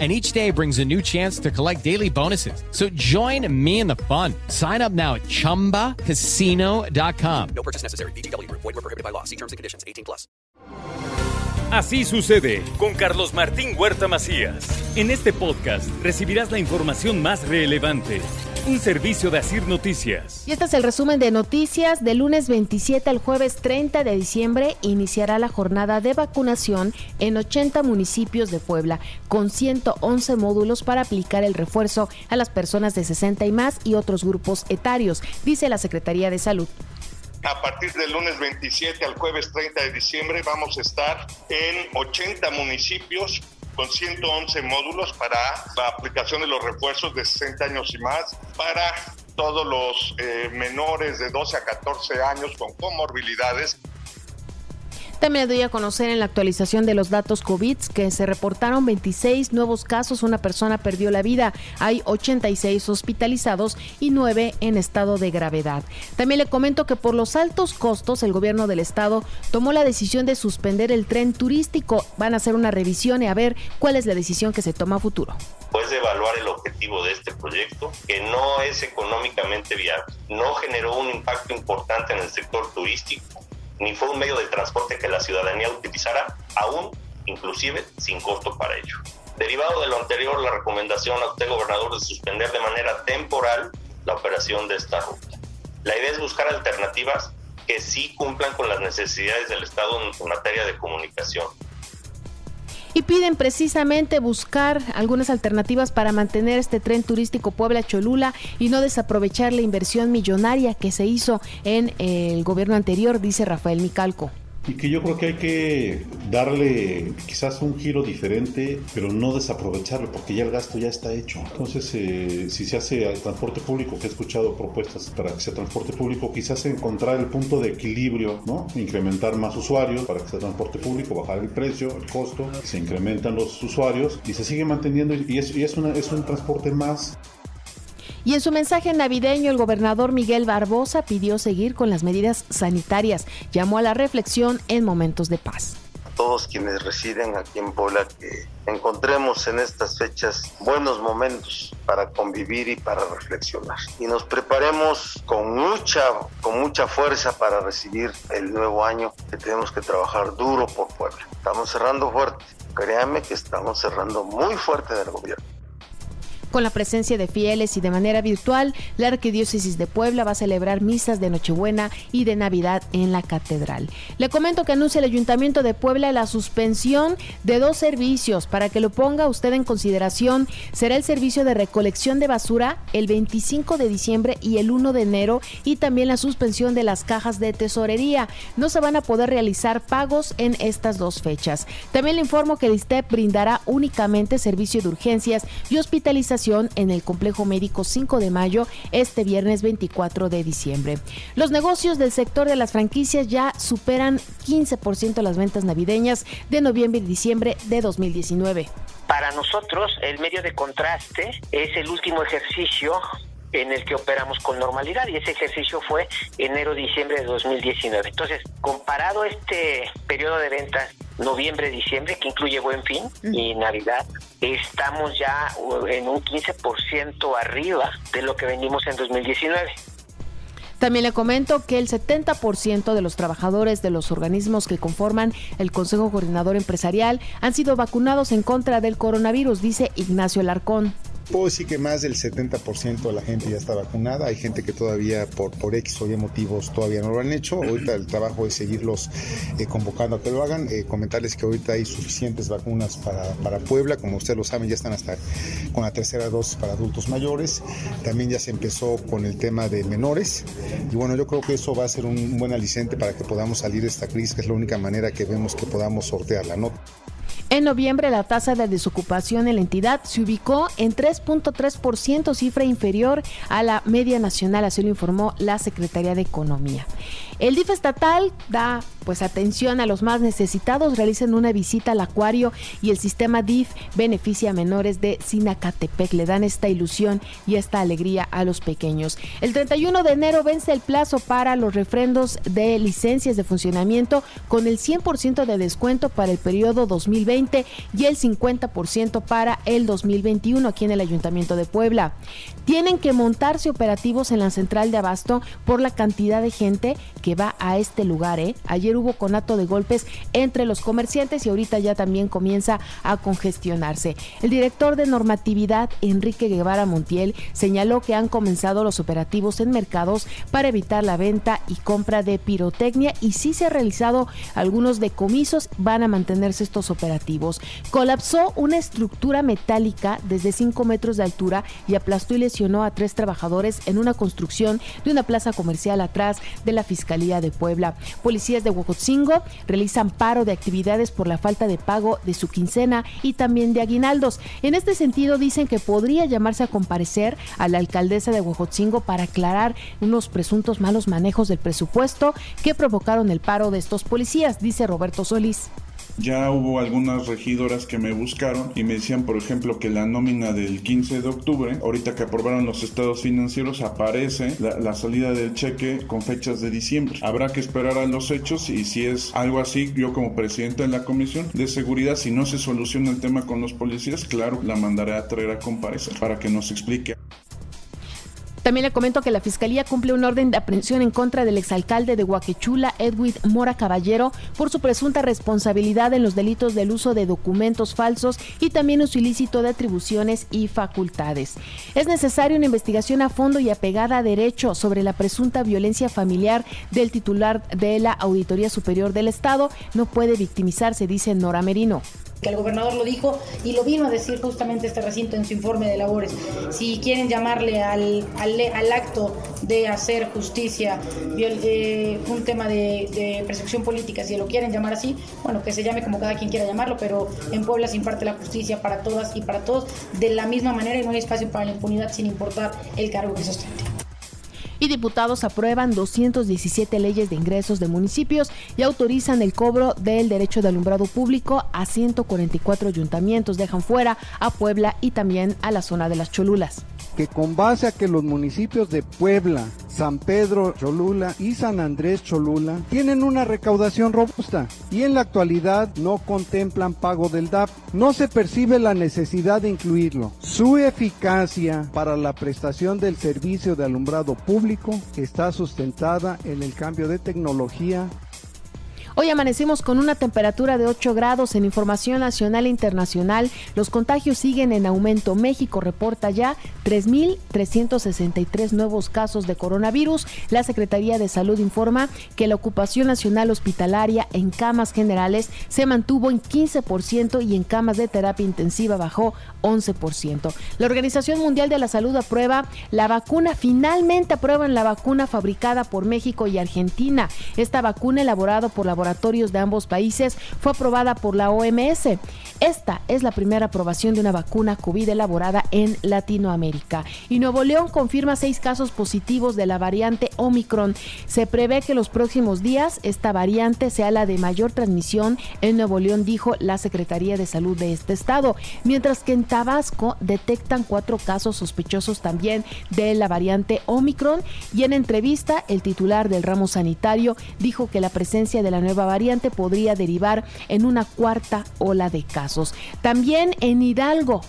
and each day brings a new chance to collect daily bonuses. So join me in the fun. Sign up now at ChumbaCasino.com. No purchase necessary. BGW. Void were prohibited by law. See terms and conditions. 18 plus. Así sucede con Carlos Martín Huerta Macías. En este podcast recibirás la información más relevante un servicio de Asir Noticias. Y este es el resumen de noticias. De lunes 27 al jueves 30 de diciembre iniciará la jornada de vacunación en 80 municipios de Puebla, con 111 módulos para aplicar el refuerzo a las personas de 60 y más y otros grupos etarios, dice la Secretaría de Salud. A partir del lunes 27 al jueves 30 de diciembre vamos a estar en 80 municipios con 111 módulos para la aplicación de los refuerzos de 60 años y más, para todos los eh, menores de 12 a 14 años con comorbilidades también doy a conocer en la actualización de los datos COVID que se reportaron 26 nuevos casos, una persona perdió la vida, hay 86 hospitalizados y 9 en estado de gravedad. También le comento que por los altos costos el gobierno del estado tomó la decisión de suspender el tren turístico. Van a hacer una revisión y a ver cuál es la decisión que se toma a futuro. Después de evaluar el objetivo de este proyecto, que no es económicamente viable, no generó un impacto importante en el sector turístico ni fue un medio de transporte que la ciudadanía utilizara, aún inclusive sin costo para ello. Derivado de lo anterior, la recomendación a usted, gobernador, de suspender de manera temporal la operación de esta ruta. La idea es buscar alternativas que sí cumplan con las necesidades del Estado en materia de comunicación, y piden precisamente buscar algunas alternativas para mantener este tren turístico Puebla-Cholula y no desaprovechar la inversión millonaria que se hizo en el gobierno anterior, dice Rafael Micalco y que yo creo que hay que darle quizás un giro diferente, pero no desaprovecharlo, porque ya el gasto ya está hecho. Entonces, eh, si se hace al transporte público, que he escuchado propuestas para que sea transporte público, quizás encontrar el punto de equilibrio, ¿no? Incrementar más usuarios para que sea transporte público, bajar el precio, el costo, se incrementan los usuarios y se sigue manteniendo y es, una, es un transporte más y en su mensaje navideño, el gobernador Miguel Barbosa pidió seguir con las medidas sanitarias. Llamó a la reflexión en momentos de paz. Todos quienes residen aquí en Puebla, que encontremos en estas fechas buenos momentos para convivir y para reflexionar. Y nos preparemos con mucha, con mucha fuerza para recibir el nuevo año, que tenemos que trabajar duro por Puebla. Estamos cerrando fuerte. Créanme que estamos cerrando muy fuerte del gobierno. Con la presencia de fieles y de manera virtual, la Arquidiócesis de Puebla va a celebrar misas de Nochebuena y de Navidad en la catedral. Le comento que anuncia el Ayuntamiento de Puebla la suspensión de dos servicios para que lo ponga usted en consideración. Será el servicio de recolección de basura el 25 de diciembre y el 1 de enero y también la suspensión de las cajas de tesorería. No se van a poder realizar pagos en estas dos fechas. También le informo que el ISTEP brindará únicamente servicio de urgencias y hospitalización en el Complejo Médico 5 de mayo este viernes 24 de diciembre. Los negocios del sector de las franquicias ya superan 15% las ventas navideñas de noviembre y diciembre de 2019. Para nosotros, el medio de contraste es el último ejercicio en el que operamos con normalidad y ese ejercicio fue enero-diciembre de 2019. Entonces, comparado este periodo de ventas noviembre-diciembre, que incluye Buen Fin y Navidad, estamos ya uh, en un 15% arriba de lo que vendimos en 2019. También le comento que el 70% de los trabajadores de los organismos que conforman el Consejo Coordinador Empresarial han sido vacunados en contra del coronavirus, dice Ignacio Larcón. Puedo decir que más del 70% de la gente ya está vacunada. Hay gente que todavía por, por X o Y motivos todavía no lo han hecho. Ahorita el trabajo es seguirlos eh, convocando a que lo hagan. Eh, comentarles que ahorita hay suficientes vacunas para, para Puebla. Como ustedes lo saben, ya están hasta con la tercera dosis para adultos mayores. También ya se empezó con el tema de menores. Y bueno, yo creo que eso va a ser un buen aliciente para que podamos salir de esta crisis, que es la única manera que vemos que podamos sortearla. ¿no? En noviembre la tasa de desocupación en la entidad se ubicó en 3.3%, cifra inferior a la media nacional, así lo informó la Secretaría de Economía. El DIF estatal da pues atención a los más necesitados, realicen una visita al acuario y el sistema DIF beneficia a menores de Sinacatepec, le dan esta ilusión y esta alegría a los pequeños. El 31 de enero vence el plazo para los refrendos de licencias de funcionamiento con el 100% de descuento para el periodo 2020 y el 50% para el 2021 aquí en el Ayuntamiento de Puebla. Tienen que montarse operativos en la central de abasto por la cantidad de gente que va a este lugar. ¿eh? Ayer hubo conato de golpes entre los comerciantes y ahorita ya también comienza a congestionarse. El director de normatividad, Enrique Guevara Montiel, señaló que han comenzado los operativos en mercados para evitar la venta y compra de pirotecnia y si se ha realizado algunos decomisos, van a mantenerse estos operativos. Colapsó una estructura metálica desde 5 metros de altura y aplastó y lesionó a tres trabajadores en una construcción de una plaza comercial atrás de la Fiscalía de Puebla. Policías de Huejotzingo realizan paro de actividades por la falta de pago de su quincena y también de aguinaldos. En este sentido, dicen que podría llamarse a comparecer a la alcaldesa de Huejotzingo para aclarar unos presuntos malos manejos del presupuesto que provocaron el paro de estos policías, dice Roberto Solís. Ya hubo algunas regidoras que me buscaron y me decían, por ejemplo, que la nómina del 15 de octubre, ahorita que aprobaron los estados financieros, aparece la, salida del cheque con fechas de diciembre. Habrá que esperar a los hechos y si es algo así, yo como presidente de la comisión de seguridad, si no se soluciona el tema con los policías, claro, la mandaré a traer a comparecer para que nos explique. También le comento que la Fiscalía cumple un orden de aprehensión en contra del exalcalde de Huaquechula, Edwin Mora Caballero, por su presunta responsabilidad en los delitos del uso de documentos falsos y también uso ilícito de atribuciones y facultades. Es necesaria una investigación a fondo y apegada a derecho sobre la presunta violencia familiar del titular de la Auditoría Superior del Estado. No puede victimizarse, dice Nora Merino que el gobernador lo dijo y lo vino a decir justamente este recinto en su informe de labores. Si quieren llamarle al, al, acto de hacer justicia eh, un tema de, persecución política, si lo quieren llamar así, bueno, que se llame como cada quien quiera llamarlo, pero en Puebla se imparte la justicia para todas y para todos de la misma manera y no hay espacio para la impunidad sin importar el cargo que se ostente y diputados aprueban 217 leyes de ingresos de municipios y autorizan el cobro del derecho de alumbrado público a 144 ayuntamientos. Dejan fuera a Puebla y también a la zona de las Cholulas. Que con base a que los municipios de Puebla, San Pedro Cholula y San Andrés Cholula tienen una recaudación robusta y en la actualidad no contemplan pago del DAP. No se percibe la necesidad de incluirlo. Su eficacia para la prestación del servicio de alumbrado público está sustentada en el cambio de tecnología Hoy amanecimos con una temperatura de 8 grados en información nacional e internacional. Los contagios siguen en aumento. México reporta ya 3.363 nuevos casos de coronavirus. La Secretaría de Salud informa que la ocupación nacional hospitalaria en camas generales se mantuvo en 15% y en camas de terapia intensiva bajó 11%. La Organización Mundial de la Salud aprueba la vacuna, finalmente aprueban la vacuna fabricada por México y Argentina. Esta vacuna elaborada por laboratorios laboratorios de ambos países fue aprobada por la OMS. Esta es la primera aprobación de una vacuna COVID elaborada en Latinoamérica. Y Nuevo León confirma seis casos positivos de la variante Omicron. Se prevé que los próximos días esta variante sea la de mayor transmisión en Nuevo León, dijo la Secretaría de Salud de este estado. Mientras que en Tabasco detectan cuatro casos sospechosos también de la variante Omicron. Y en entrevista, el titular del ramo sanitario dijo que la presencia de la nueva variante podría derivar en una cuarta ola de casos. También en Hidalgo,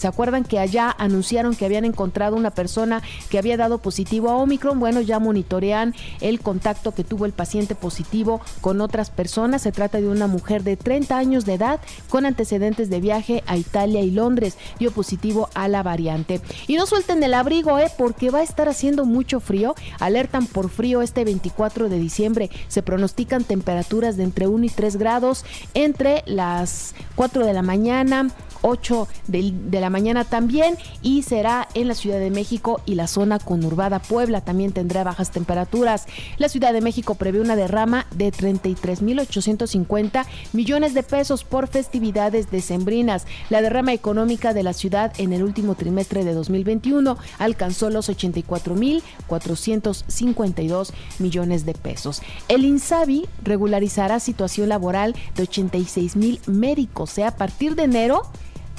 ¿Se acuerdan que allá anunciaron que habían encontrado una persona que había dado positivo a Omicron? Bueno, ya monitorean el contacto que tuvo el paciente positivo con otras personas. Se trata de una mujer de 30 años de edad con antecedentes de viaje a Italia y Londres. Dio positivo a la variante. Y no suelten el abrigo, ¿eh? Porque va a estar haciendo mucho frío. Alertan por frío este 24 de diciembre. Se pronostican temperaturas de entre 1 y 3 grados entre las 4 de la mañana 8 de, la mañana también y será en la Ciudad de México y la zona conurbada Puebla también tendrá bajas temperaturas. La Ciudad de México prevé una derrama de 33.850 millones de pesos por festividades decembrinas. La derrama económica de la ciudad en el último trimestre de 2021 alcanzó los 84.452 millones de pesos. El INSABI regularizará situación laboral de 86 mil médicos, o sea, a partir de enero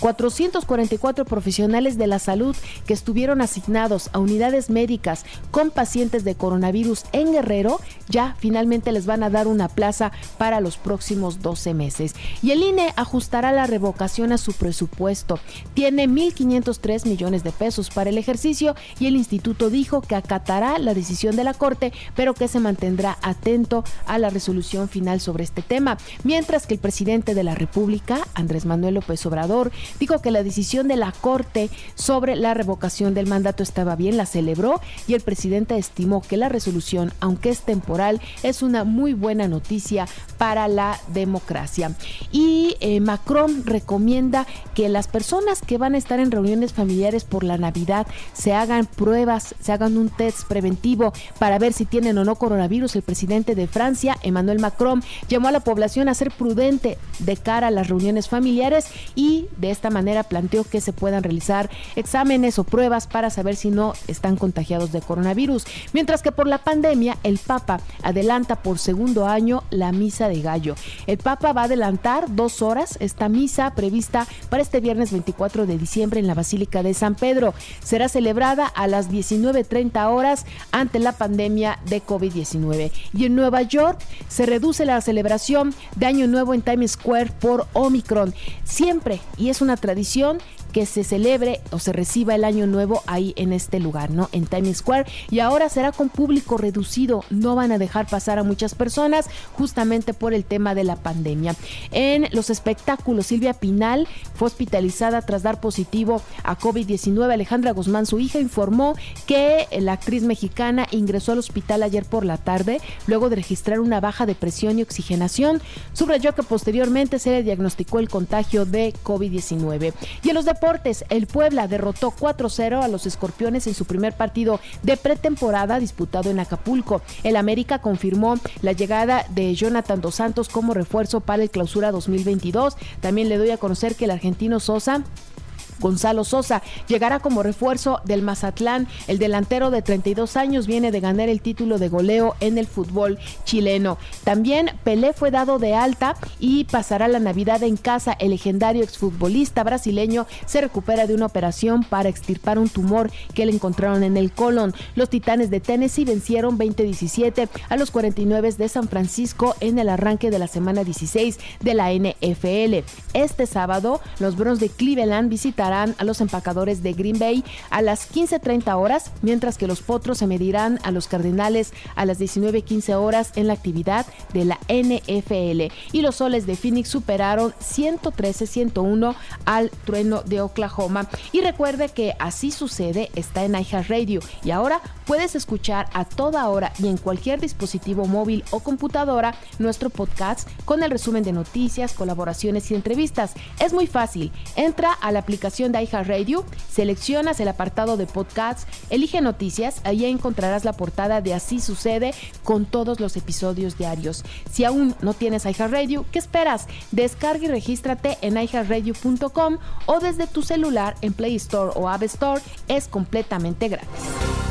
444 profesionales de la salud que estuvieron asignados a unidades médicas con pacientes de coronavirus en Guerrero ya finalmente les van a dar una plaza para los próximos 12 meses. Y el INE ajustará la revocación a su presupuesto. Tiene 1.503 millones de pesos para el ejercicio y el instituto dijo que acatará la decisión de la Corte, pero que se mantendrá atento a la resolución final sobre este tema. Mientras que el presidente de la República, Andrés Manuel López Obrador, dijo que la decisión de la Corte sobre la revocación del mandato estaba bien, la celebró y el presidente estimó que la resolución, aunque es temporal, es una muy buena noticia para la democracia. Y eh, Macron recomienda que las personas que van a estar en reuniones familiares por la Navidad se hagan pruebas, se hagan un test preventivo para ver si tienen o no coronavirus. El presidente de Francia, Emmanuel Macron, llamó a la población a ser prudente de cara a las reuniones familiares y de esta manera planteó que se puedan realizar exámenes o pruebas para saber si no están contagiados de coronavirus. Mientras que por la pandemia, el Papa adelanta por segundo año la misa de gallo. El Papa va a adelantar dos horas esta misa prevista para este viernes 24 de diciembre en la Basílica de San Pedro. Será celebrada a las 19.30 horas ante la pandemia de COVID-19. Y en Nueva York se reduce la celebración de Año Nuevo en Times Square por Omicron. Siempre, y es una tradición que se celebre o se reciba el año nuevo ahí en este lugar, ¿no? En Times Square. Y ahora será con público reducido. No van a dejar pasar a muchas personas justamente por el tema de la pandemia. En los espectáculos, Silvia Pinal fue hospitalizada tras dar positivo a COVID-19. Alejandra Guzmán, su hija, informó que la actriz mexicana ingresó al hospital ayer por la tarde luego de registrar una baja de presión y oxigenación. Subrayó que posteriormente se le diagnosticó el contagio de COVID-19. Y en los el Puebla derrotó 4-0 a los Escorpiones en su primer partido de pretemporada disputado en Acapulco. El América confirmó la llegada de Jonathan Dos Santos como refuerzo para el clausura 2022. También le doy a conocer que el argentino Sosa Gonzalo Sosa llegará como refuerzo del Mazatlán. El delantero de 32 años viene de ganar el título de goleo en el fútbol chileno. También Pelé fue dado de alta y pasará la Navidad en casa. El legendario exfutbolista brasileño se recupera de una operación para extirpar un tumor que le encontraron en el colon. Los Titanes de Tennessee vencieron 20-17 a los 49 de San Francisco en el arranque de la semana 16 de la NFL. Este sábado, los Browns de Cleveland a los empacadores de Green Bay a las 15.30 horas, mientras que los Potros se medirán a los Cardenales a las 19.15 horas en la actividad de la NFL. Y los Soles de Phoenix superaron 113-101 al trueno de Oklahoma. Y recuerde que así sucede está en iHeartRadio y ahora puedes escuchar a toda hora y en cualquier dispositivo móvil o computadora nuestro podcast con el resumen de noticias, colaboraciones y entrevistas. Es muy fácil. Entra a la aplicación de iHeartRadio, seleccionas el apartado de podcasts, elige noticias, ahí encontrarás la portada de Así sucede con todos los episodios diarios. Si aún no tienes iHeartRadio, ¿qué esperas? Descarga y regístrate en iHeartRadio.com o desde tu celular en Play Store o App Store, es completamente gratis.